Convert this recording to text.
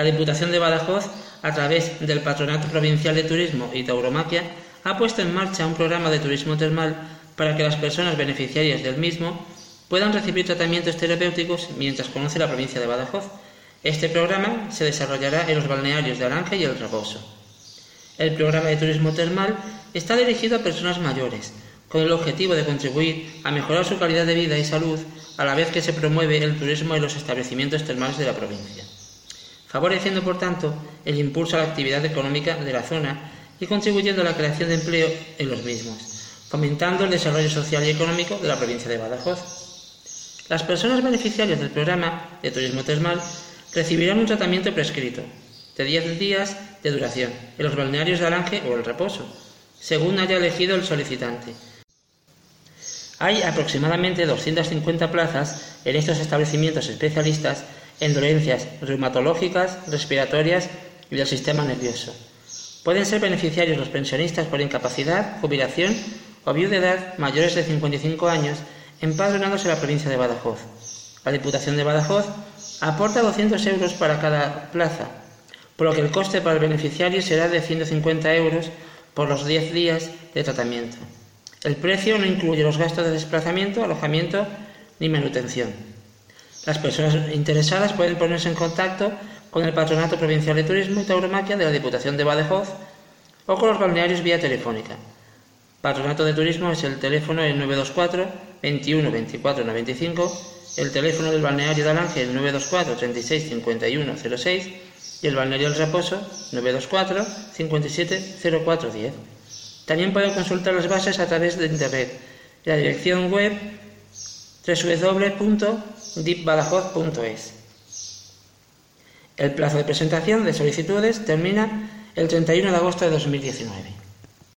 La Diputación de Badajoz, a través del Patronato Provincial de Turismo y Tauromaquia, ha puesto en marcha un programa de turismo termal para que las personas beneficiarias del mismo puedan recibir tratamientos terapéuticos mientras conoce la provincia de Badajoz. Este programa se desarrollará en los balnearios de Aranje y El Raposo. El programa de turismo termal está dirigido a personas mayores, con el objetivo de contribuir a mejorar su calidad de vida y salud a la vez que se promueve el turismo en los establecimientos termales de la provincia, favoreciendo por tanto el impulso a la actividad económica de la zona y contribuyendo a la creación de empleo en los mismos, fomentando el desarrollo social y económico de la provincia de Badajoz. Las personas beneficiarias del programa de turismo termal recibirán un tratamiento prescrito de 10 días de duración en los balnearios de Alange o El Reposo, según haya elegido el solicitante. Hay aproximadamente 250 plazas en estos establecimientos especialistas en dolencias reumatológicas, respiratorias y del sistema nervioso. Pueden ser beneficiarios los pensionistas por incapacidad, jubilación o viudedad mayores de 55 años empadronados en la provincia de Badajoz. La Diputación de Badajoz aporta 200 euros para cada plaza, por lo que el coste para el beneficiario será de 150 euros por los 10 días de tratamiento. El precio no incluye los gastos de desplazamiento, alojamiento ni manutención. Las personas interesadas pueden ponerse en contacto con el Patronato Provincial de Turismo y Tauromaquia de la Diputación de Badajoz o con los balnearios vía telefónica. Patronato de Turismo es el teléfono el 924 21 24 95, el teléfono del balneario de Alange el 924 36 51 06 y el balneario El Raposo 924 57 04 10. También pueden consultar las bases a través de internet. La dirección web www.dipbadajoz.es. El plazo de presentación de solicitudes termina el 31 de agosto de 2019.